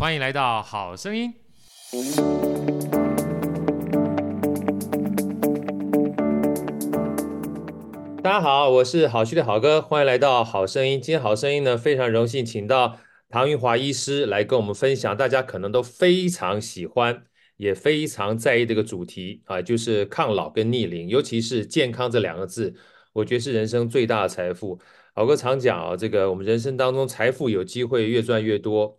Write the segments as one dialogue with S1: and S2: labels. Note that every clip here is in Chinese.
S1: 欢迎来到好声音。大家好，我是好趣的好哥，欢迎来到好声音。今天好声音呢，非常荣幸请到唐云华医师来跟我们分享，大家可能都非常喜欢，也非常在意这个主题啊，就是抗老跟逆龄，尤其是健康这两个字，我觉得是人生最大的财富。好哥常讲啊，这个我们人生当中财富有机会越赚越多，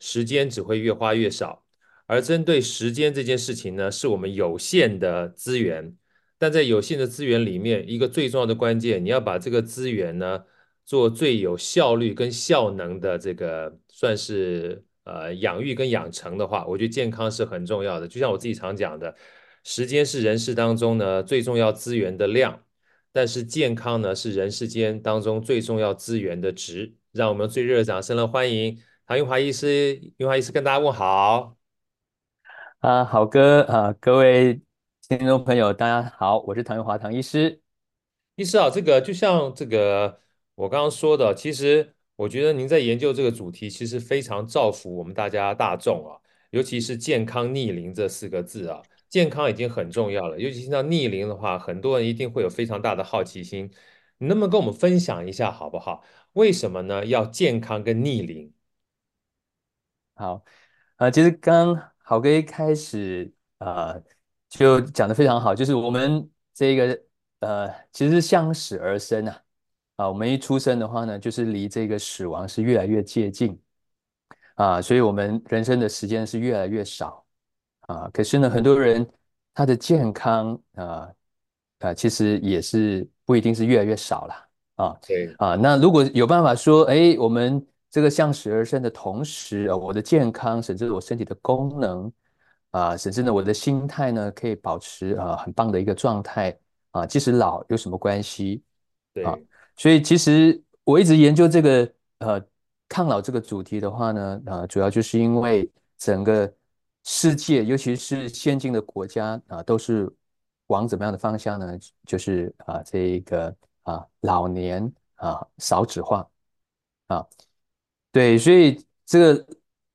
S1: 时间只会越花越少。而针对时间这件事情呢，是我们有限的资源，但在有限的资源里面，一个最重要的关键，你要把这个资源呢，做最有效率跟效能的这个，算是呃养育跟养成的话，我觉得健康是很重要的。就像我自己常讲的，时间是人世当中呢最重要资源的量。但是健康呢，是人世间当中最重要资源的值。让我们最热烈掌声来欢迎唐云华医师。云华医师跟大家问好。
S2: 啊，好哥啊，各位听众朋友，大家好，我是唐玉华唐医师。
S1: 医师啊，这个就像这个我刚刚说的，其实我觉得您在研究这个主题，其实非常造福我们大家大众啊，尤其是健康逆龄这四个字啊。健康已经很重要了，尤其是到逆龄的话，很多人一定会有非常大的好奇心。你能不能跟我们分享一下，好不好？为什么呢？要健康跟逆龄？
S2: 好，呃，其实刚刚好哥一开始啊、呃，就讲的非常好，就是我们这个呃，其实是向死而生啊，啊，我们一出生的话呢，就是离这个死亡是越来越接近啊，所以我们人生的时间是越来越少。啊，可是呢，很多人他的健康啊啊，其实也是不一定是越来越少了啊。
S1: 对
S2: 啊，那如果有办法说，哎，我们这个向死而生的同时啊，我的健康，甚至我身体的功能啊，甚至呢，我的心态呢，可以保持啊很棒的一个状态啊，即使老有什么关系？
S1: 对
S2: 啊，所以其实我一直研究这个呃抗老这个主题的话呢，啊，主要就是因为整个。世界，尤其是先进的国家啊，都是往怎么样的方向呢？就是啊，这个啊，老年啊，少子化啊，对，所以这个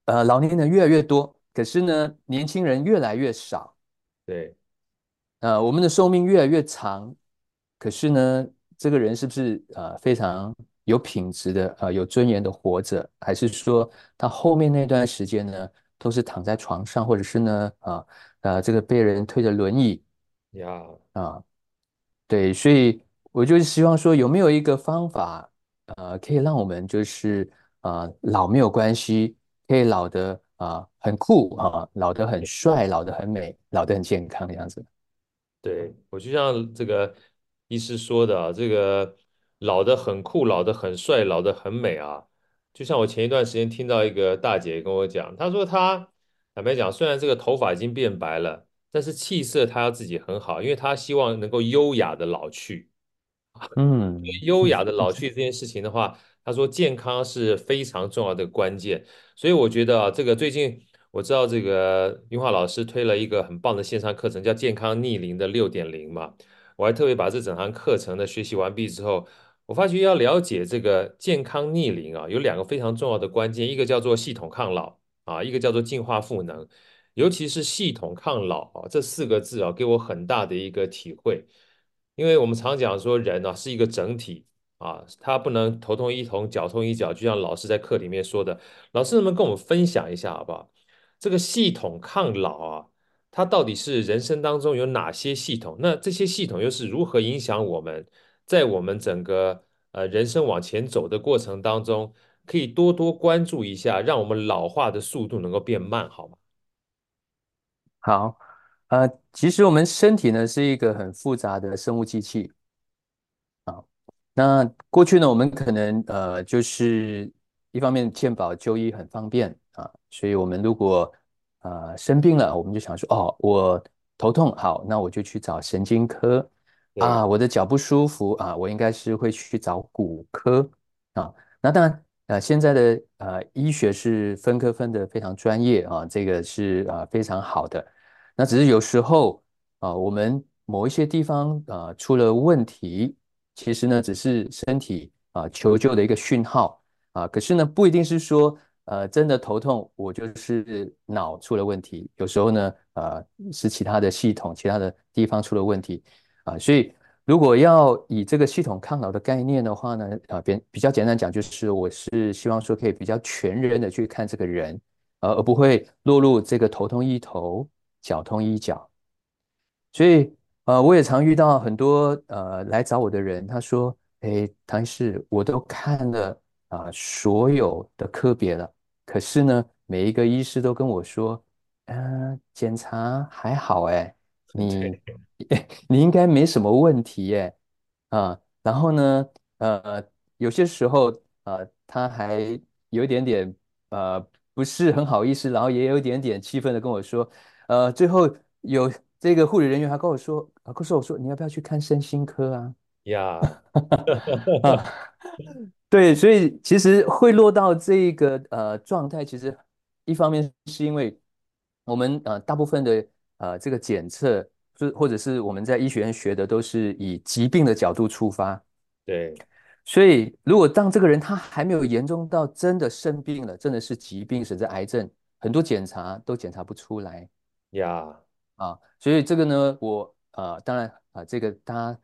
S2: 呃，老年人越来越多，可是呢，年轻人越来越少。
S1: 对，
S2: 呃，我们的寿命越来越长，可是呢，这个人是不是呃，非常有品质的啊，有尊严的活着，还是说他后面那段时间呢？都是躺在床上，或者是呢，啊，呃，这个被人推着轮椅，
S1: 呀，
S2: 啊，对，所以我就希望说，有没有一个方法，呃，可以让我们就是啊，老没有关系，可以老的啊很酷啊，老的很帅，老的很美，老的很健康的样子。
S1: 对，我就像这个医师说的啊，这个老的很酷，老的很帅，老的很美啊。就像我前一段时间听到一个大姐跟我讲，她说她坦白讲，虽然这个头发已经变白了，但是气色她要自己很好，因为她希望能够优雅的老去。
S2: 嗯，
S1: 优雅的老去这件事情的话，他说健康是非常重要的关键。所以我觉得啊，这个最近我知道这个云华老师推了一个很棒的线上课程，叫健康逆龄的六点零嘛，我还特别把这整堂课程的学习完毕之后。我发觉要了解这个健康逆龄啊，有两个非常重要的关键，一个叫做系统抗老啊，一个叫做进化赋能。尤其是系统抗老啊，这四个字啊，给我很大的一个体会。因为我们常讲说人啊是一个整体啊，他不能头痛医头，脚痛医脚，就像老师在课里面说的。老师能不能跟我们分享一下好不好？这个系统抗老啊，它到底是人生当中有哪些系统？那这些系统又是如何影响我们？在我们整个呃人生往前走的过程当中，可以多多关注一下，让我们老化的速度能够变慢，好吗？
S2: 好，呃，其实我们身体呢是一个很复杂的生物机器。那过去呢，我们可能呃就是一方面健保就医很方便啊，所以我们如果呃生病了，我们就想说哦，我头痛，好，那我就去找神经科。啊，我的脚不舒服啊，我应该是会去找骨科啊。那当然，呃，现在的呃医学是分科分得非常专业啊，这个是啊非常好的。那只是有时候啊，我们某一些地方啊出了问题，其实呢只是身体啊求救的一个讯号啊。可是呢，不一定是说呃真的头痛，我就是脑出了问题，有时候呢，呃是其他的系统、其他的地方出了问题啊、所以如果要以这个系统抗老的概念的话呢，啊、比比较简单讲，就是我是希望说可以比较全人的去看这个人，呃，而不会落入这个头痛医头，脚痛医脚。所以呃，我也常遇到很多呃来找我的人，他说。哎，唐医师，我都看了啊、呃，所有的科别了，可是呢，每一个医师都跟我说，嗯、呃，检查还好，哎，你你应该没什么问题，哎，啊，然后呢，呃，有些时候啊、呃，他还有一点点呃，不是很好意思，然后也有一点点气愤的跟我说，呃，最后有这个护理人员还跟我说，啊，告诉我说，你要不要去看身心科啊？
S1: 呀，
S2: 啊，对，所以其实会落到这个呃状态，其实一方面是因为我们呃大部分的呃这个检测，是或者是我们在医学院学的都是以疾病的角度出发，
S1: 对，
S2: 所以如果当这个人他还没有严重到真的生病了，真的是疾病甚至癌症，很多检查都检查不出来，
S1: 呀，
S2: 啊，所以这个呢，我呃当然啊，这个大家。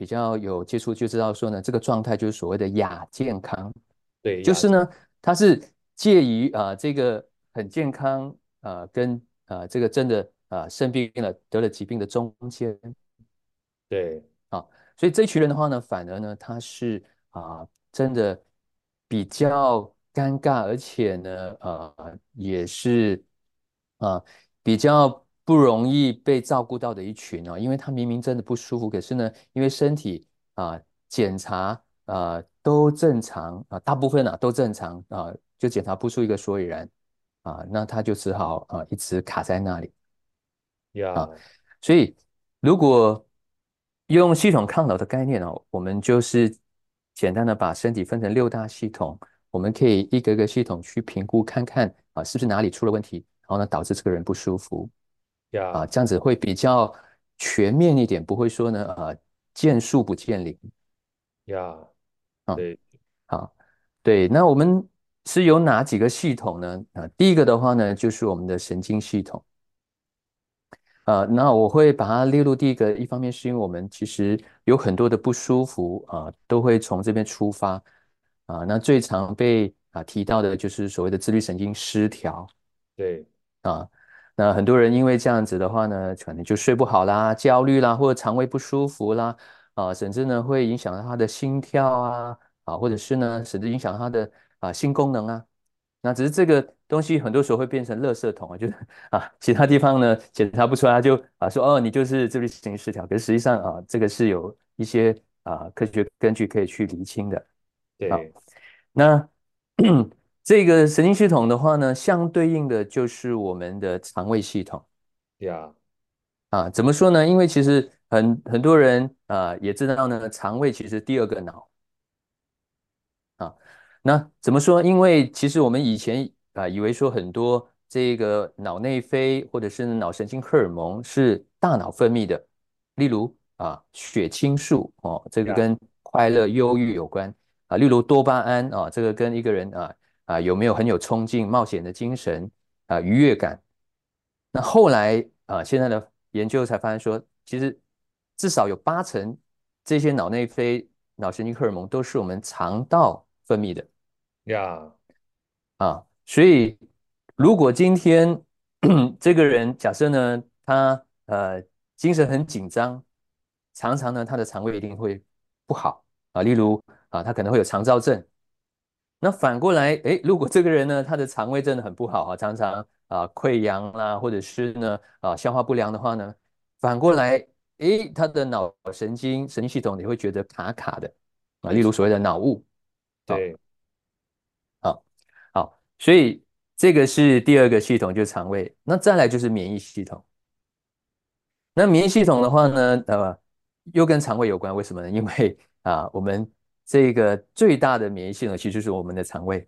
S2: 比较有接触就知道说呢，这个状态就是所谓的亚健康，
S1: 对，
S2: 就是呢，它是介于啊、呃、这个很健康啊、呃、跟啊、呃、这个真的啊、呃、生病了得了疾病的中间，
S1: 对，
S2: 啊，所以这群人的话呢，反而呢他是啊、呃、真的比较尴尬，而且呢呃也是啊、呃、比较。不容易被照顾到的一群哦，因为他明明真的不舒服，可是呢，因为身体啊检查啊都正常啊，大部分啊都正常啊，就检查不出一个所以然啊，那他就只好啊一直卡在那里
S1: 呀。
S2: 啊，所以如果用系统抗老的概念哦，我们就是简单的把身体分成六大系统，我们可以一个个系统去评估看看啊是不是哪里出了问题，然后呢导致这个人不舒服。
S1: 呀，
S2: 啊，这样子会比较全面一点，不会说呢，呃，见树不见林。
S1: 呀，对，
S2: 好，对，那我们是有哪几个系统呢？啊，第一个的话呢，就是我们的神经系统。啊，那我会把它列入第一个，一方面是因为我们其实有很多的不舒服啊，都会从这边出发。啊，那最常被啊提到的就是所谓的自律神经失调。
S1: 对，
S2: 啊。那很多人因为这样子的话呢，可能就睡不好啦、焦虑啦，或者肠胃不舒服啦，啊，甚至呢会影响到他的心跳啊，啊，或者是呢，甚至影响他的啊性功能啊。那只是这个东西很多时候会变成垃圾桶啊，就是啊，其他地方呢检查不出来，他就啊说哦，你就是自律神经失调。可是实际上啊，这个是有一些啊科学根据可以去厘清的。
S1: 对，
S2: 啊、那。这个神经系统的话呢，相对应的就是我们的肠胃系统。
S1: 呀，
S2: 啊，怎么说呢？因为其实很很多人啊也知道呢，肠胃其实第二个脑。啊，那怎么说？因为其实我们以前啊以为说很多这个脑内啡或者是脑神经荷尔蒙是大脑分泌的，例如啊血清素哦，这个跟快乐、忧郁有关啊，例如多巴胺啊，这个跟一个人啊。啊，有没有很有冲劲、冒险的精神啊，愉悦感？那后来啊，现在的研究才发现说，其实至少有八成这些脑内啡、脑神经荷尔蒙都是我们肠道分泌的。
S1: 呀，
S2: 啊，所以如果今天 这个人假设呢，他呃精神很紧张，常常呢他的肠胃一定会不好啊，例如啊，他可能会有肠燥症。那反过来，诶，如果这个人呢，他的肠胃真的很不好啊，常常啊溃疡啦，或者是呢啊消化不良的话呢，反过来，诶，他的脑神经神经系统你会觉得卡卡的啊，例如所谓的脑雾。
S1: 对，
S2: 好，好，所以这个是第二个系统，就是肠胃。那再来就是免疫系统。那免疫系统的话呢，呃，又跟肠胃有关，为什么呢？因为啊，我们。这个最大的免疫系统其实就是我们的肠胃，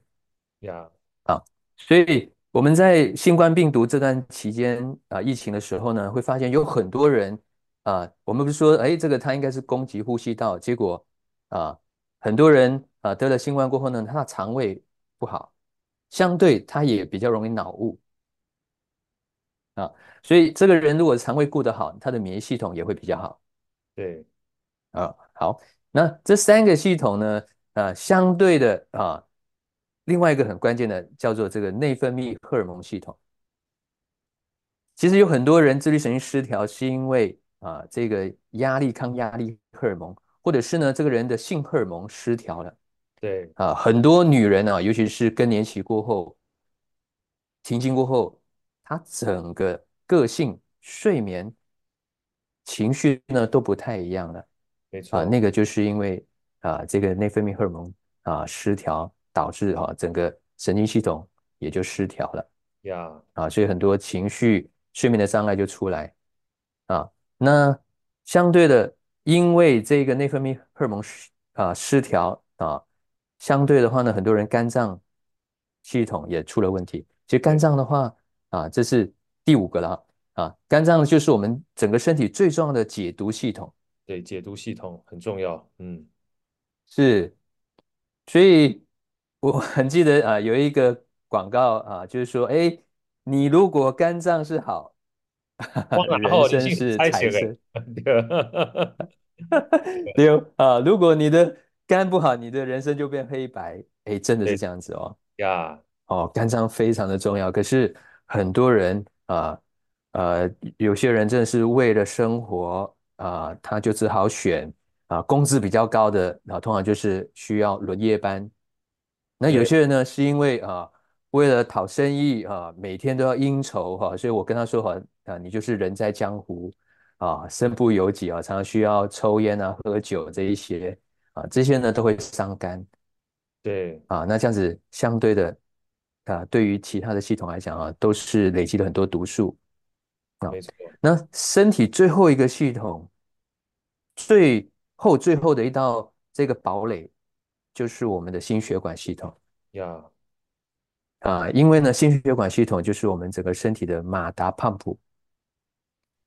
S1: 呀，
S2: 啊，所以我们在新冠病毒这段期间啊，疫情的时候呢，会发现有很多人啊，我们不是说，哎，这个他应该是攻击呼吸道，结果啊，很多人啊得了新冠过后呢，他的肠胃不好，相对他也比较容易脑雾啊。所以这个人如果肠胃顾得好，他的免疫系统也会比较好。
S1: 对
S2: 啊，好，那这三个系统呢，啊，相对的啊，另外一个很关键的叫做这个内分泌荷尔蒙系统。其实有很多人自律神经失调，是因为啊，这个压力抗压力荷尔蒙，或者是呢，这个人的性荷尔蒙失调了。
S1: 对
S2: 啊，很多女人啊，尤其是更年期过后，停经过后，她整个个性、睡眠、情绪呢都不太一样了。
S1: 没错
S2: 啊，那个就是因为啊，这个内分泌荷尔蒙啊失调，导致哈、啊、整个神经系统也就失调了。
S1: 呀
S2: 啊，所以很多情绪、睡眠的障碍就出来啊。那相对的，因为这个内分泌荷尔蒙失啊失调啊，相对的话呢，很多人肝脏系统也出了问题。其实肝脏的话啊，这是第五个了啊。肝脏就是我们整个身体最重要的解毒系统。
S1: 对，解毒系统很重要，嗯，
S2: 是，所以我 很记得啊，有一个广告啊，就是说，哎，你如果肝脏是好，人生是彩色，对啊，如果你的肝不好，你的人生就变黑白，哎，真的是这样子哦，
S1: 呀，
S2: 哦，肝脏非常的重要，可是很多人啊，呃，有些人真的是为了生活。啊，他就只好选啊，工资比较高的，然后通常就是需要轮夜班。那有些人呢，是因为啊，为了讨生意啊，每天都要应酬哈，所以我跟他说哈，啊，你就是人在江湖啊，身不由己啊，常常需要抽烟啊、喝酒这一些啊，这些呢都会伤肝。
S1: 对
S2: 啊，那这样子相对的啊，对于其他的系统来讲啊，都是累积了很多毒素啊。
S1: 没错。
S2: 那身体最后一个系统。最后最后的一道这个堡垒，就是我们的心血管系统
S1: 呀
S2: 啊，因为呢，心血管系统就是我们整个身体的马达胖普，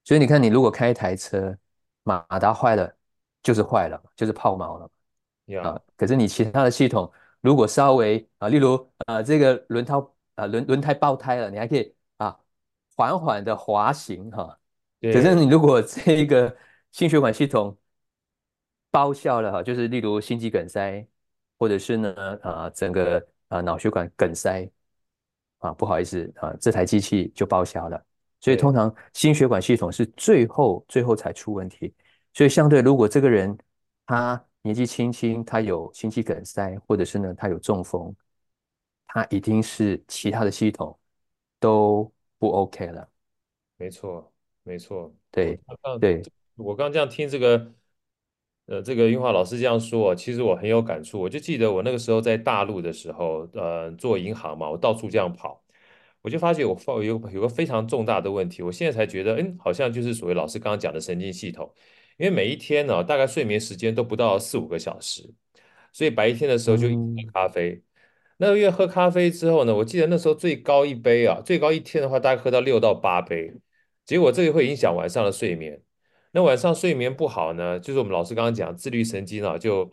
S2: 所以你看，你如果开一台车，马达坏了，就是坏了，就是抛锚了
S1: 呀
S2: 啊。可是你其他的系统，如果稍微啊，例如啊，这个轮胎啊轮轮胎爆胎了，你还可以啊缓缓的滑行哈。啊、可是你如果这一个心血管系统报销了哈，就是例如心肌梗塞，或者是呢啊整个啊脑血管梗塞啊，不好意思啊，这台机器就报销了。所以通常心血管系统是最后最后才出问题。所以相对，如果这个人他年纪轻轻，他有心肌梗塞，或者是呢他有中风，他一定是其他的系统都不 OK 了。
S1: 没错，没错，
S2: 对对。
S1: 我刚这样听这个，呃，这个韵华老师这样说，其实我很有感触。我就记得我那个时候在大陆的时候，呃，做银行嘛，我到处这样跑，我就发觉我发有有个非常重大的问题。我现在才觉得，嗯，好像就是所谓老师刚刚讲的神经系统，因为每一天呢，大概睡眠时间都不到四五个小时，所以白天的时候就喝咖啡。嗯、那个月喝咖啡之后呢，我记得那时候最高一杯啊，最高一天的话大概喝到六到八杯，结果这个会影响晚上的睡眠。那晚上睡眠不好呢，就是我们老师刚刚讲自律神经啊，就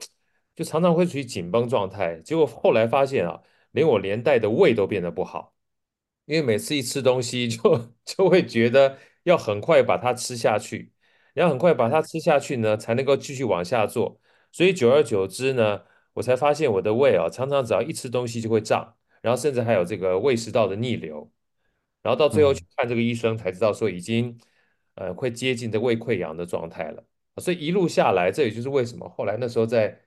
S1: 就常常会处于紧绷状态。结果后来发现啊，连我连带的胃都变得不好，因为每次一吃东西就 就会觉得要很快把它吃下去，然后很快把它吃下去呢，才能够继续往下做。所以久而久之呢，我才发现我的胃啊，常常只要一吃东西就会胀，然后甚至还有这个胃食道的逆流，然后到最后去看这个医生才知道说已经。呃，会接近的胃溃疡的状态了，所以一路下来，这也就是为什么后来那时候在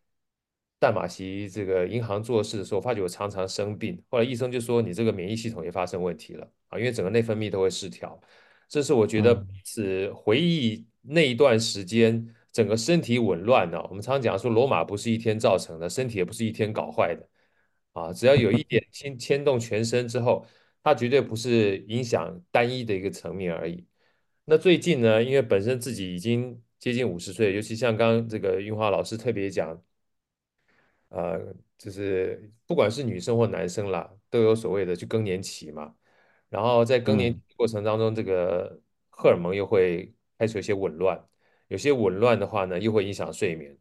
S1: 淡马锡这个银行做事的时候，发觉我常常生病。后来医生就说你这个免疫系统也发生问题了啊，因为整个内分泌都会失调。这是我觉得是回忆那一段时间整个身体紊乱呢。我们常常讲说罗马不是一天造成的，身体也不是一天搞坏的啊，只要有一点牵牵动全身之后，它绝对不是影响单一的一个层面而已。那最近呢，因为本身自己已经接近五十岁，尤其像刚刚这个韵华老师特别讲，呃，就是不管是女生或男生啦，都有所谓的去更年期嘛。然后在更年期过程当中，这个荷尔蒙又会开始有些紊乱，有些紊乱的话呢，又会影响睡眠，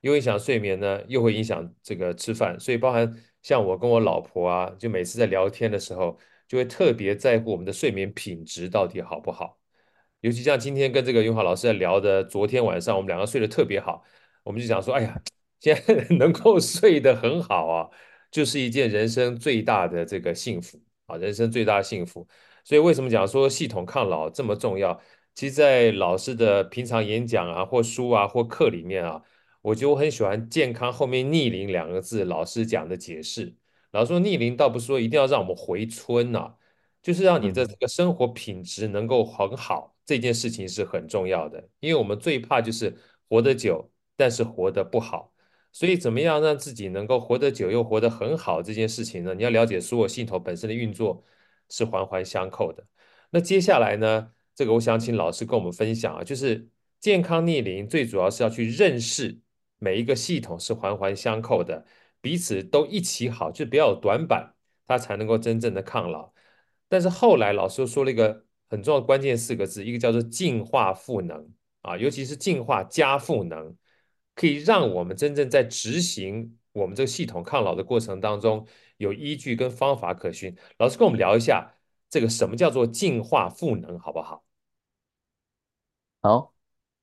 S1: 又影响睡眠呢，又会影响这个吃饭。所以包含像我跟我老婆啊，就每次在聊天的时候，就会特别在乎我们的睡眠品质到底好不好。尤其像今天跟这个永华老师在聊的，昨天晚上我们两个睡得特别好，我们就想说，哎呀，现在 能够睡得很好啊，就是一件人生最大的这个幸福啊，人生最大的幸福。所以为什么讲说系统抗老这么重要？其实，在老师的平常演讲啊，或书啊，或课里面啊，我觉得我很喜欢“健康”后面“逆龄”两个字，老师讲的解释。老师说逆龄倒不是说一定要让我们回春呐、啊，就是让你的这个生活品质能够很好，这件事情是很重要的。因为我们最怕就是活得久，但是活得不好。所以，怎么样让自己能够活得久又活得很好这件事情呢？你要了解所有系统本身的运作。是环环相扣的。那接下来呢，这个我想请老师跟我们分享啊，就是健康逆龄最主要是要去认识每一个系统是环环相扣的，彼此都一起好，就不要有短板，它才能够真正的抗老。但是后来老师又说了一个很重要的关键四个字，一个叫做进化赋能啊，尤其是进化加赋能，可以让我们真正在执行我们这个系统抗老的过程当中。有依据跟方法可循，老师跟我们聊一下这个什么叫做进化赋能，好不好？
S2: 好，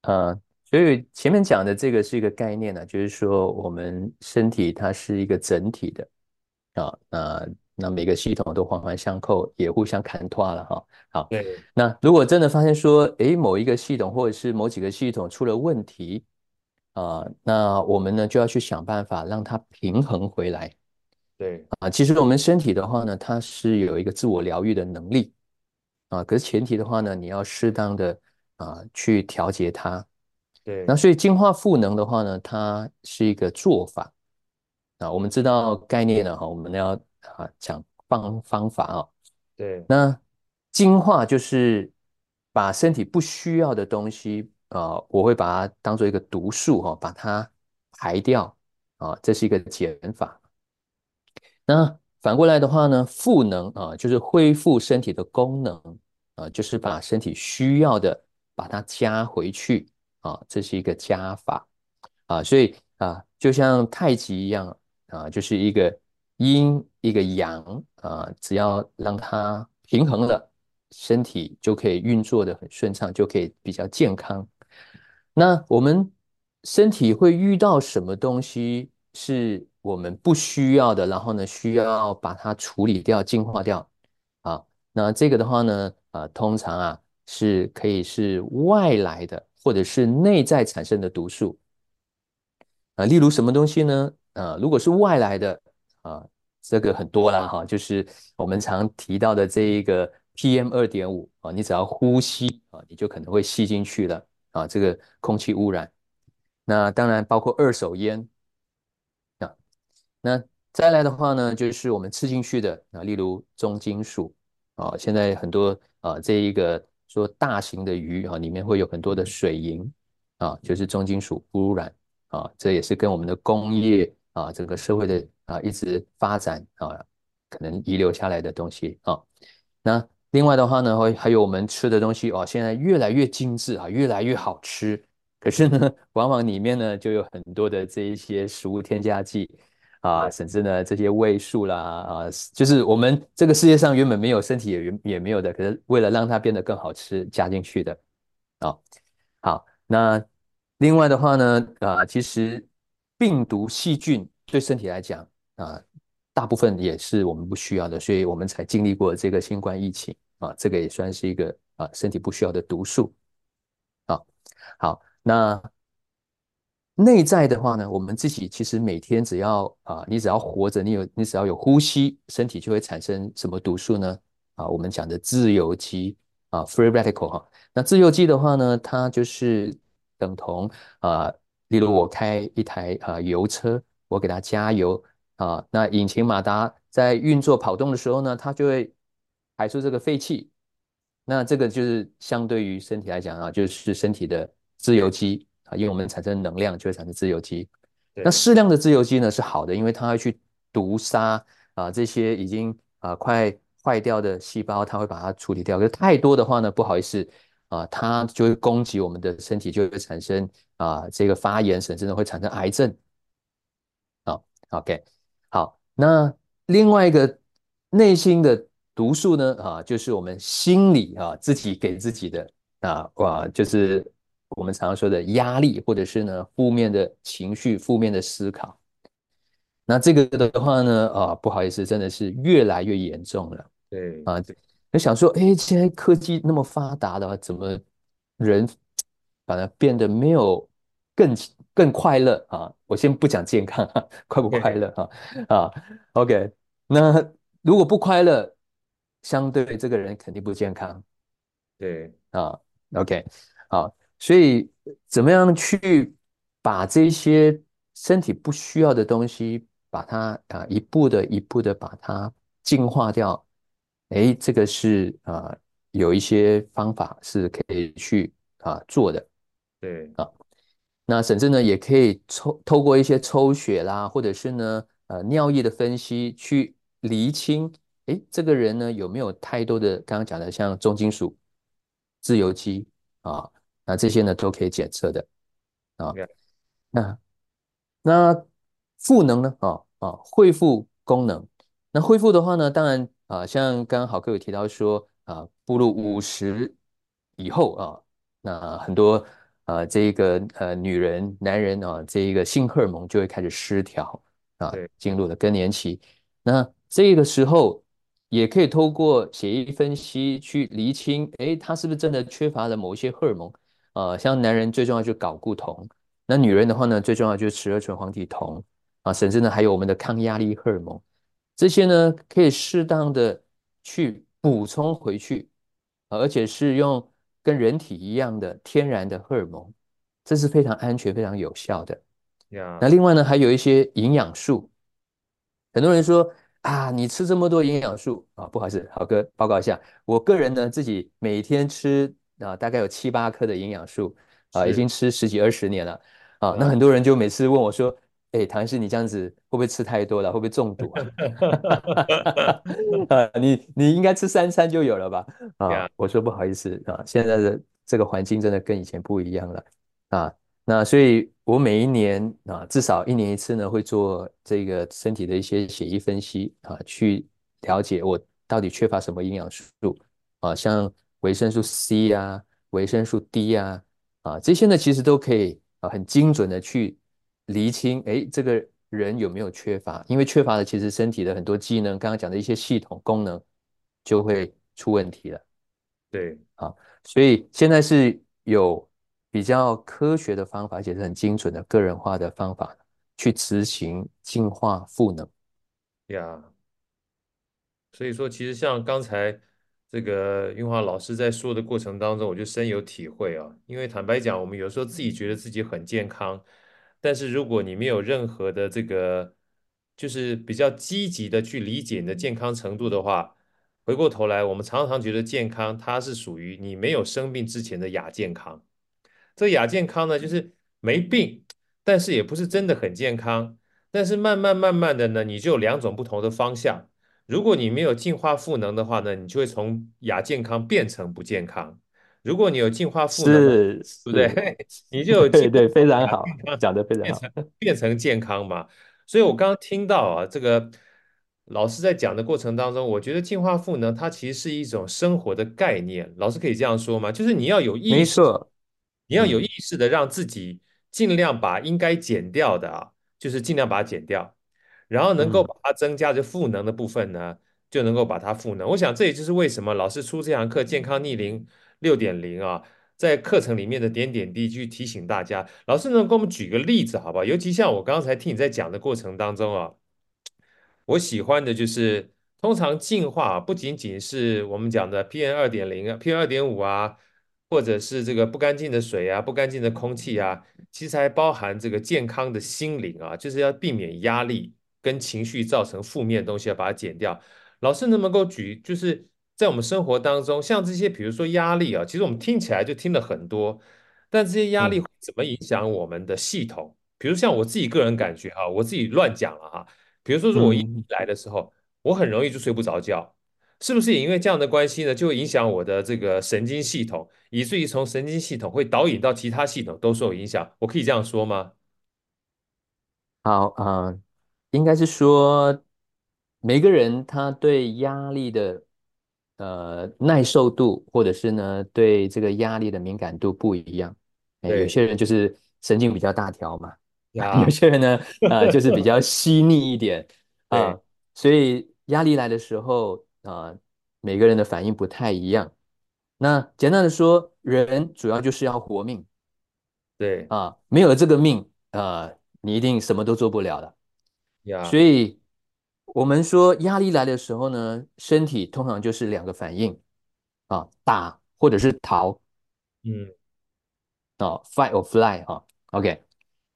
S2: 呃，所以前面讲的这个是一个概念呢、就是说我们身体它是一个整体的啊，那那每个系统都环环相扣，也互相砍拖了哈。好，
S1: 对。
S2: 那如果真的发现说，诶，某一个系统或者是某几个系统出了问题啊，那我们呢就要去想办法让它平衡回来。
S1: 对
S2: 啊，其实我们身体的话呢，它是有一个自我疗愈的能力啊，可是前提的话呢，你要适当的啊去调节它。
S1: 对，
S2: 那所以进化赋能的话呢，它是一个做法啊。我们知道概念了哈，我们要啊讲方方法啊。
S1: 对，
S2: 那精化就是把身体不需要的东西啊，我会把它当做一个毒素哈，把它排掉啊，这是一个减法。那反过来的话呢，赋能啊，就是恢复身体的功能啊，就是把身体需要的把它加回去啊，这是一个加法啊，所以啊，就像太极一样啊，就是一个阴一个阳啊，只要让它平衡了，身体就可以运作得很顺畅，就可以比较健康。那我们身体会遇到什么东西是我们不需要的，然后呢，需要把它处理掉、净化掉啊。那这个的话呢，啊，通常啊是可以是外来的，或者是内在产生的毒素啊。例如什么东西呢？啊，如果是外来的啊，这个很多啦哈，就是我们常提到的这一个 PM 二点五啊，你只要呼吸啊，你就可能会吸进去了啊。这个空气污染，那当然包括二手烟啊。那再来的话呢，就是我们吃进去的啊，例如重金属啊，现在很多啊，这一个说大型的鱼啊，里面会有很多的水银啊，就是重金属污染啊，这也是跟我们的工业啊，整个社会的啊一直发展啊，可能遗留下来的东西啊。那另外的话呢，会还有我们吃的东西哦，现在越来越精致啊，越来越好吃，可是呢，往往里面呢就有很多的这一些食物添加剂。啊，甚至呢，这些味素啦，啊，就是我们这个世界上原本没有，身体也原也没有的，可是为了让它变得更好吃，加进去的。啊，好，那另外的话呢，啊，其实病毒细菌对身体来讲啊，大部分也是我们不需要的，所以我们才经历过这个新冠疫情啊，这个也算是一个啊身体不需要的毒素。啊，好，那。内在的话呢，我们自己其实每天只要啊，你只要活着，你有你只要有呼吸，身体就会产生什么毒素呢？啊，我们讲的自由基啊，free radical 哈。那自由基的话呢，它就是等同啊，例如我开一台啊油车，我给它加油啊，那引擎马达在运作跑动的时候呢，它就会排出这个废气。那这个就是相对于身体来讲啊，就是身体的自由基啊。因为我们产生能量，就会产生自由基。那适量的自由基呢是好的，因为它会去毒杀啊这些已经啊快坏掉的细胞，它会把它处理掉。可是太多的话呢，不好意思啊，它就会攻击我们的身体，就会产生啊这个发炎，甚至呢会产生癌症。好，OK，好，那另外一个内心的毒素呢，啊，就是我们心里啊自己给自己的啊，哇，就是我们常常说的压力，或者是呢负面的情绪、负面的思考。那这个的话呢，啊，不好意思，真的是越来越严重了。
S1: 对
S2: 啊，就想说，哎，现在科技那么发达的话，怎么人反而变得没有更更快乐啊？我先不讲健康，快不快乐啊？啊，OK，那如果不快乐，相对这个人肯定不健康。
S1: 对
S2: 啊，OK，好，所以怎么样去把这些身体不需要的东西，把它啊一步的一步的把它净化掉？哎，这个是啊，有一些方法是可以去啊做的。
S1: 对
S2: 啊。那甚至呢，也可以抽透过一些抽血啦，或者是呢，呃，尿液的分析，去厘清，哎，这个人呢有没有太多的刚刚讲的像重金属、自由基啊，那这些呢都可以检测的啊。那那赋能呢？啊啊，恢复功能。那恢复的话呢，当然啊，像刚刚好哥有提到说啊，步入五十以后啊，那很多。啊，这个呃，女人、男人啊，这一个性荷尔蒙就会开始失调啊，进入了更年期。那这个时候也可以透过血液分析去厘清，诶，他是不是真的缺乏了某一些荷尔蒙？啊，像男人最重要就是睾固酮，那女人的话呢，最重要就是雌二醇黄体酮啊，甚至呢还有我们的抗压力荷尔蒙，这些呢可以适当的去补充回去，而且是用。跟人体一样的天然的荷尔蒙，这是非常安全、非常有效的。那另外呢，还有一些营养素。很多人说啊，你吃这么多营养素啊，不好意思，好哥报告一下，我个人呢自己每天吃啊，大概有七八颗的营养素啊，已经吃十几二十年了啊。那很多人就每次问我说。哎，唐医师，你这样子会不会吃太多了？会不会中毒啊？啊，你你应该吃三餐就有了吧？啊我说不好意思啊，现在的这个环境真的跟以前不一样了啊。那所以，我每一年啊，至少一年一次呢，会做这个身体的一些血液分析啊，去了解我到底缺乏什么营养素啊，像维生素 C 啊、维生素 D 啊，啊，这些呢其实都可以啊，很精准的去。厘清，哎，这个人有没有缺乏？因为缺乏的，其实身体的很多机能，刚刚讲的一些系统功能就会出问题了。
S1: 对，
S2: 啊，所以现在是有比较科学的方法，而且是很精准的个人化的方法去执行净化赋能。
S1: 呀，所以说，其实像刚才这个运华老师在说的过程当中，我就深有体会啊。因为坦白讲，我们有时候自己觉得自己很健康。但是如果你没有任何的这个，就是比较积极的去理解你的健康程度的话，回过头来，我们常常觉得健康它是属于你没有生病之前的亚健康。这亚健康呢，就是没病，但是也不是真的很健康。但是慢慢慢慢的呢，你就有两种不同的方向。如果你没有进化赋能的话呢，你就会从亚健康变成不健康。如果你有进化赋能，对不对？你就有
S2: 对对，非常好，讲的非常好，
S1: 变成变成健康嘛。所以我刚刚听到啊，这个老师在讲的过程当中，我觉得进化赋能它其实是一种生活的概念。老师可以这样说吗？就是你要有意识，你要有意识的让自己尽量把应该减掉的啊，就是尽量把它减掉，然后能够把它增加的赋能的部分呢，就能够把它赋能。我想这也就是为什么老师出这堂课健康逆龄。六点零啊，在课程里面的点点滴滴去提醒大家，老师能给我们举个例子，好不好？尤其像我刚才听你在讲的过程当中啊，我喜欢的就是，通常进化不仅仅是我们讲的 PM 二点零啊、PM 二点五啊，或者是这个不干净的水啊、不干净的空气啊，其实还包含这个健康的心灵啊，就是要避免压力跟情绪造成负面的东西，要把它减掉。老师能不能够举就是？在我们生活当中，像这些，比如说压力啊，其实我们听起来就听了很多，但这些压力会怎么影响我们的系统？嗯、比如像我自己个人感觉哈，我自己乱讲了哈。比如说，如果我一来的时候，嗯、我很容易就睡不着觉，是不是也因为这样的关系呢？就会影响我的这个神经系统，以至于从神经系统会导引到其他系统都受影响。我可以这样说吗？
S2: 好啊、呃，应该是说。每个人他对压力的呃耐受度，或者是呢对这个压力的敏感度不一样。哎，有些人就是神经比较大条嘛，有，些人呢 呃就是比较细腻一点 啊，
S1: 对
S2: 所以压力来的时候啊，每个人的反应不太一样。那简单的说，人主要就是要活命
S1: 对
S2: 啊，没有了这个命啊，你一定什么都做不了了。
S1: 呀，
S2: 所以，我们说压力来的时候呢，身体通常就是两个反应啊，打或者是逃
S1: 嗯，
S2: 啊，fight or fly 啊，OK。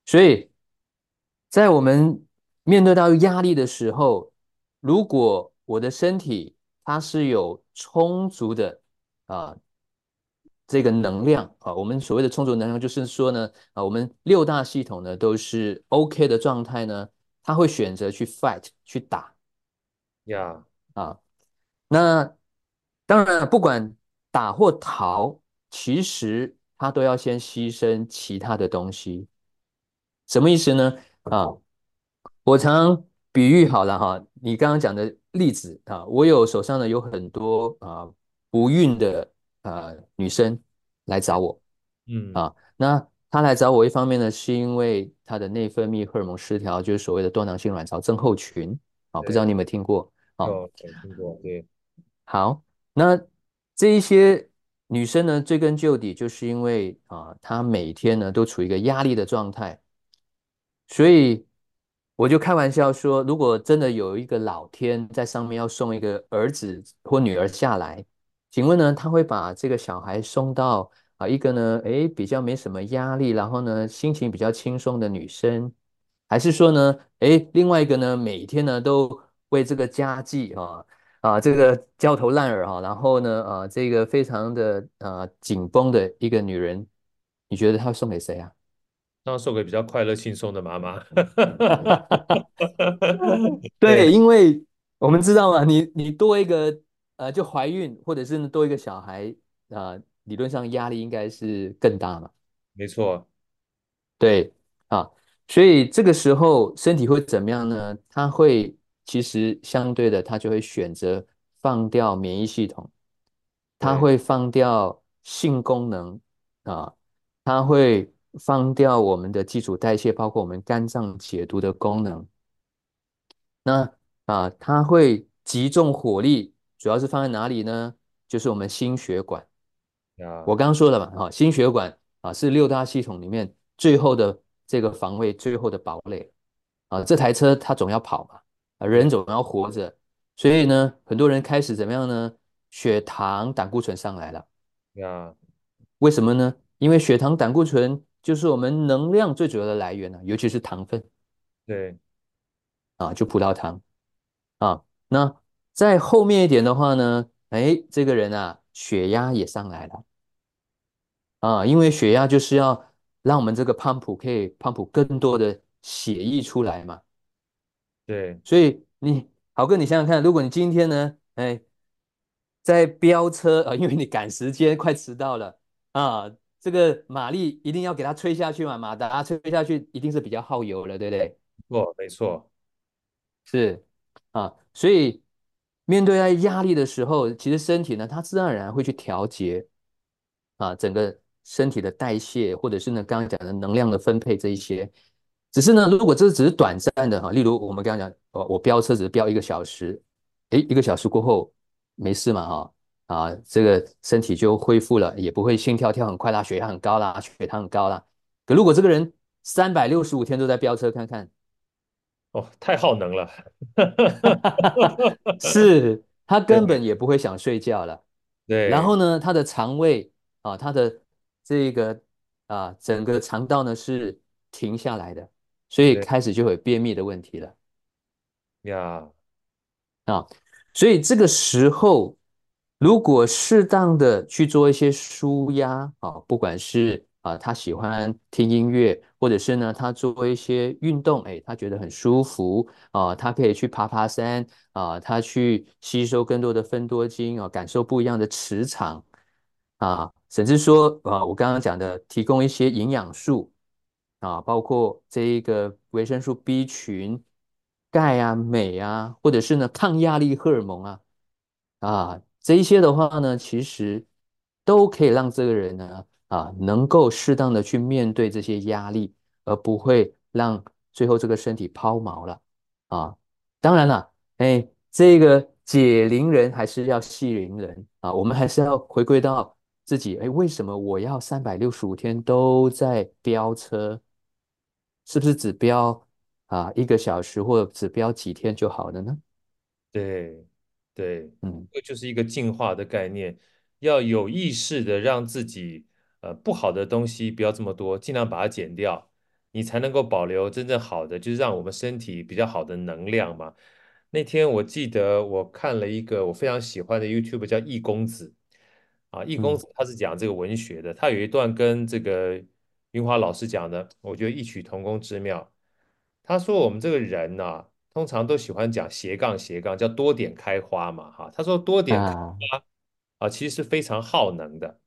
S2: 所以在我们面对到压力的时候，如果我的身体它是有充足的啊这个能量啊，我们所谓的充足能量，就是说呢啊，我们六大系统呢都是 OK 的状态呢，它会选择去 fight 去打
S1: 呀，
S2: 啊。那当然了，不管打或逃，其实他都要先牺牲其他的东西。什么意思呢？啊，我常比喻好了哈，你刚刚讲的例子啊，我有手上呢有很多啊不孕的啊女生来找我
S1: 嗯，
S2: 啊，那她来找我一方面呢，是因为她的内分泌荷尔蒙失调，就是所谓的多囊性卵巢症候群啊，不知道，你有没有听过啊？
S1: 有有听过，对，
S2: 好，那这一些女生呢，追根究底，就是因为啊，她每天呢都处于一个压力的状态，所以我就开玩笑说，如果真的有一个老天在上面要送一个儿子或女儿下来，请问呢，他会把这个小孩送到啊一个呢，诶，比较没什么压力，然后呢，心情比较轻松的女生，还是说呢，诶，另外一个呢，每天呢都为这个家计啊。啊，这个焦头烂额啊，然后呢，啊，这个非常的啊紧绷的一个女人，你觉得她会送给谁啊？
S1: 当然送给比较快乐轻松的妈妈。
S2: 对，
S1: 对
S2: 因为我们知道嘛，你你多一个呃，就怀孕或者是多一个小孩啊，呃，理论上压力应该是更大嘛。
S1: 没错，
S2: 对啊，所以这个时候身体会怎么样呢？它会。其实相对的，它就会选择放掉免疫系统，它会放掉性功能啊，它会放掉我们的基础代谢，包括我们肝脏解毒的功能。那啊，它会集中火力，主要是放在哪里呢？就是我们心血管。
S1: 呀，
S2: 我刚刚说了嘛，哈，心血管啊是六大系统里面最后的这个防卫，最后的堡垒啊。这台车它总要跑嘛。啊，人总要活着，所以呢，很多人开始怎么样呢？血糖、胆固醇上来了。
S1: 呀，
S2: 为什么呢？因为血糖、胆固醇就是我们能量最主要的来源呢，尤其是糖分。
S1: 对，
S2: 啊，就葡萄糖。啊，那在后面一点的话呢，哎，这个人啊，血压也上来了。啊，因为血压就是要让我们这个 pump 可以 pump 更多的血液出来嘛。
S1: 对，
S2: 所以你豪哥，你想想看，如果你今天呢，哎，在飙车啊，因为你赶时间，快迟到了啊，这个马力一定要给它吹下去嘛，马达吹下去一定是比较耗油了，对不对？
S1: 错，没错，
S2: 是啊，所以面对在压力的时候，其实身体呢，它自然而然会去调节啊，整个身体的代谢，或者是呢，刚刚讲的能量的分配这一些。只是呢，如果这只是短暂的哈，例如我们刚刚讲，我我飙车只是飙一个小时，诶，一个小时过后没事嘛哈啊，这个身体就恢复了，也不会心跳跳很快啦，血压很高啦，血糖很高啦。可如果这个人三百六十五天都在飙车，看看，
S1: 哦，太耗能了，
S2: 是 他根本也不会想睡觉了。
S1: 对，
S2: 然后呢，他的肠胃啊，他的这个啊，整个肠道呢是停下来的。所以开始就会有便秘的问题了
S1: 呀，
S2: 啊，所以这个时候如果适当的去做一些舒压啊，不管是啊他喜欢听音乐，或者是呢他做一些运动，哎，他觉得很舒服啊，他可以去爬爬山啊，他去吸收更多的芬多精啊，感受不一样的磁场。啊，甚至说啊，我刚刚讲的提供一些营养素。啊，包括这一个维生素 B 群钙啊、镁啊，或者是呢抗压力荷尔蒙啊，啊，这一些的话呢，其实都可以让这个人呢啊能够适当的去面对这些压力，而不会让最后这个身体抛锚了啊。当然了，哎，这个解铃人还是要系铃人啊，我们还是要回归到自己，哎，为什么我要三百六十五天都在飙车？是不是只飙啊一个小时，或者只飙几天就好了呢？
S1: 对对，
S2: 嗯，
S1: 这就是一个进化的概念，要有意识的让自己呃不好的东西不要这么多，尽量把它减掉，你才能够保留真正好的，就是让我们身体比较好的能量嘛。那天我记得我看了一个我非常喜欢的 YouTube 叫易公子啊，易公
S2: 嗯
S1: 子他是讲这个文学的，他有一段跟这个云华老师讲的，我觉得异曲同工之妙。他说我们这个人呢、啊，通常都喜欢讲斜杠斜杠，叫多点开花嘛，哈。他说多点开
S2: 啊，
S1: 花啊，其实是非常耗能的。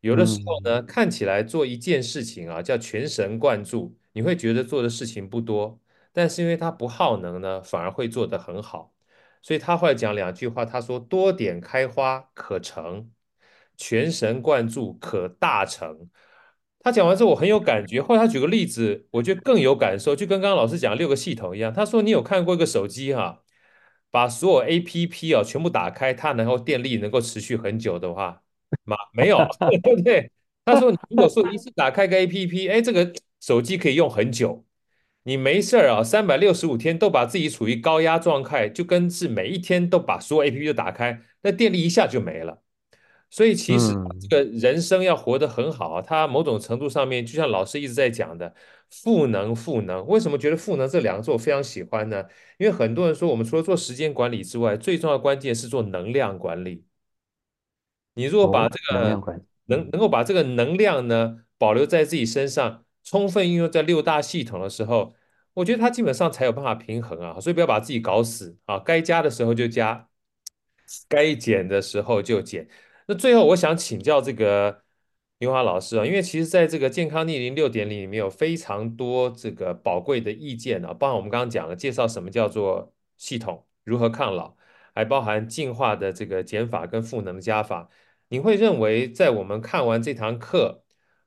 S1: 有的时候
S2: 嗯
S1: 呢，看起来做一件事情啊，叫全神贯注，你会觉得做的事情不多，但是因为它不耗能呢，反而会做得很好。所以他会讲两句话，他说多点开花可成，全神贯注可大成。他讲完之后，我很有感觉。后来他举个例子，我觉得更有感受，就跟刚刚老师讲六个系统一样。他说：“你有看过一个手机哈、把所有 APP 啊全部打开，它能够电力能够持续很久的话吗？没有，对不对？”他说：“如果说一次打开个 APP，哎，这个手机可以用很久。你没事儿啊，三百六十五天都把自己处于高压状态，就跟是每一天都把所有 APP 都打开，那电力一下就没了。”所以其实这
S2: 嗯
S1: 个人生要活得很好啊，它某种程度上面，就像老师一直在讲的，赋能赋能。为什么觉得赋能这两个字我非常喜欢呢？因为很多人说，我们除了做时间管理之外，最重要的关键是做能量管理。你如果把
S2: 哦，
S1: 这个
S2: 能
S1: 能能够把这个能量呢保留在自己身上，充分运用在六大系统的时候，我觉得它基本上才有办法平衡啊。所以不要把自己搞死啊，该加的时候就加。该减的时候就减。那最后我想请教这个云华老师啊，因为其实在这个健康逆龄六点零里面有非常多这个宝贵的意见啊，包含我们刚刚讲的介绍什么叫做系统，如何抗老，还包含进化的这个减法跟赋能加法。你会认为在我们看完这堂课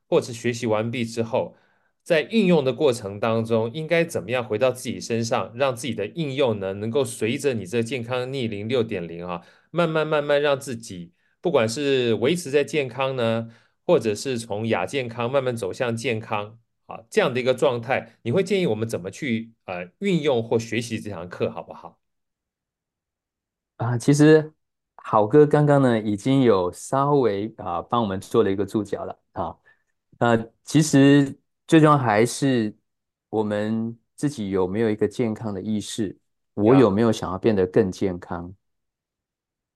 S1: 或是学习完毕之后，在运用的过程当中，应该怎么样回到自己身上，让自己的应用呢，能够随着你这健康逆龄六点零啊，慢慢慢慢让自己，不管是维持在健康呢，或者是从亚健康慢慢走向健康啊，这样的一个状态，你会建议我们怎么去呃运用或学习这堂课，好不好？
S2: 啊，其实好哥刚刚呢已经有稍微啊帮我们做了一个注脚了啊，呃，其实最重要还是我们自己有没有一个健康的意识，我，有没有想要变得更健康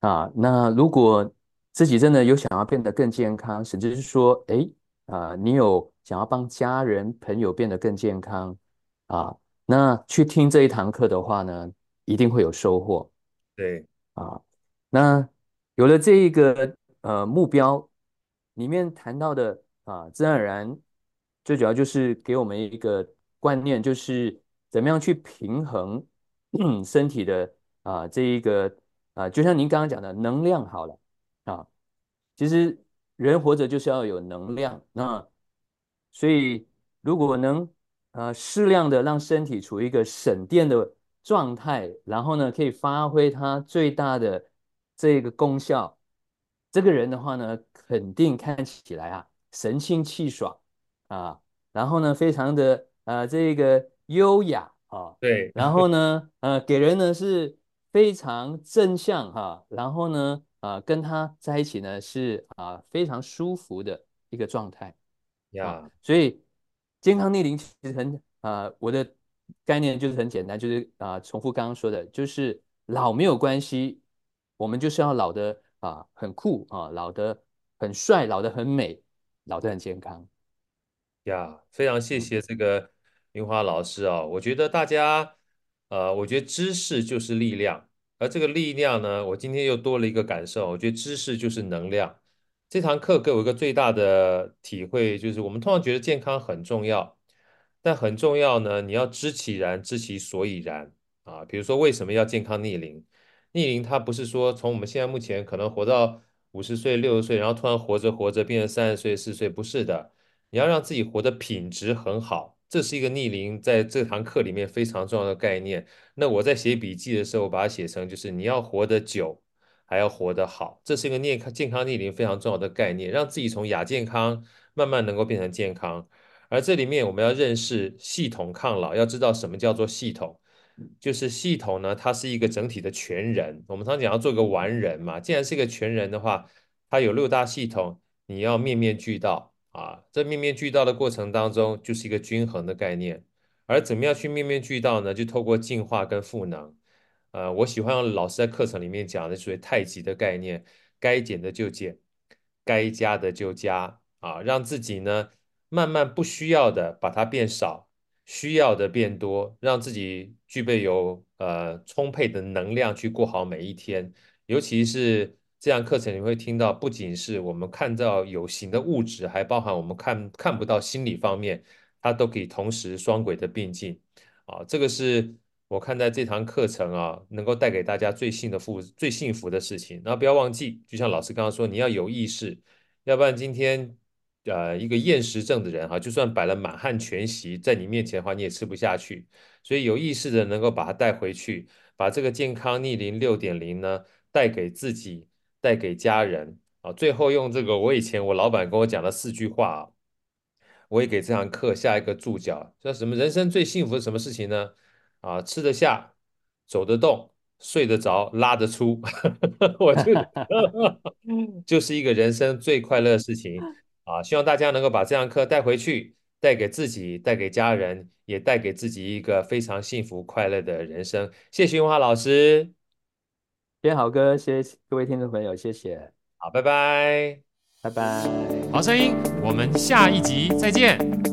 S2: 啊？那如果自己真的有想要变得更健康，甚至是说，哎啊，你有想要帮家人朋友变得更健康啊，那去听这一堂课的话呢，一定会有收获。
S1: 对，
S2: 啊，那有了这一个呃目标，里面谈到的啊，自然而然最主要就是给我们一个观念，就是怎么样去平衡 身体的啊这一个啊，就像您刚刚讲的能量好了啊，其实人活着就是要有能量，啊所以如果能呃适量的让身体处于一个省电的状态，然后呢，可以发挥它最大的这个功效。这个人的话呢，肯定看起来啊，神清气爽啊，然后呢，非常的呃这个优雅啊，
S1: 对，
S2: 然后呢，呃，给人呢是非常正向哈、啊，然后呢，啊，跟他在一起呢是啊非常舒服的一个状态啊，
S1: 呀，
S2: 所以健康逆龄其实很啊，我的。概念就是很简单，就是啊、呃，重复刚刚说的，就是老没有关系，我们就是要老的啊很酷啊，老的很帅，老的很美，老的很健康。
S1: 呀，非常谢
S2: 嗯
S1: 谢这个云华老师啊，我觉得大家，呃，我觉得知识就是力量，而这个力量呢，我今天又多了一个感受，我觉得知识就是能量。这堂课给我一个最大的体会，就是我们通常觉得健康很重要。但很重要呢，你要知其然，知其所以然。啊。比如说，为什么要健康逆龄？逆龄它不是说从我们现在目前可能活到五十岁、六十岁，然后突然活着活着变成三十岁、四十岁，不是的。你要让自己活得品质很好，这是一个逆龄在这堂课里面非常重要的概念。那我在写笔记的时候，把它写成就是你要活得久，还要活得好，这是一个逆健康逆龄非常重要的概念，让自己从亚健康慢慢能够变成健康。而这里面我们要认识系统抗老，要知道什么叫做系统，就是系统呢，它是一个整体的全人。我们常讲要做个完人嘛，既然是一个全人的话，它有六大系统，你要面面俱到啊。这面面俱到的过程当中，就是一个均衡的概念。而怎么样去面面俱到呢？就透过进化跟赋能。呃，我喜欢老师在课程里面讲的属于太极的概念，该减的就减，该加的就加啊，让自己呢。慢慢不需要的把它变少，需要的变多，让自己具备有呃充沛的能量去过好每一天。尤其是这样课程，你会听到，不仅是我们看到有形的物质，还包含我们看看不到心理方面，它都可以同时双轨的并进。啊，这个是我看在这堂课程啊，能够带给大家最幸的福、最幸福的事情。然后不要忘记，就像老师刚刚说，你要有意识，要不然今天。呃，一个厌食症的人哈，就算摆了满汉全席在你面前的话，你也吃不下去。所以有意识的能够把它带回去，把这个健康逆龄六点零呢带给自己，带给家人啊。最后用这个我以前我老板跟我讲的四句话啊，我也给这堂课下一个注脚，叫什么？人生最幸福的什么事情呢？啊，吃得下，走得动。睡得着，拉得出，我觉得 就是一个人生最快乐的事情啊！希望大家能够把这堂课带回去，带给自己，带给家人，也带给自己一个非常幸福快乐的人生。谢谢云华老师，
S2: 边好歌，谢谢各位听众朋友，谢谢，
S1: 好，拜拜，
S2: 拜拜，
S1: 好声音，我们下一集再见。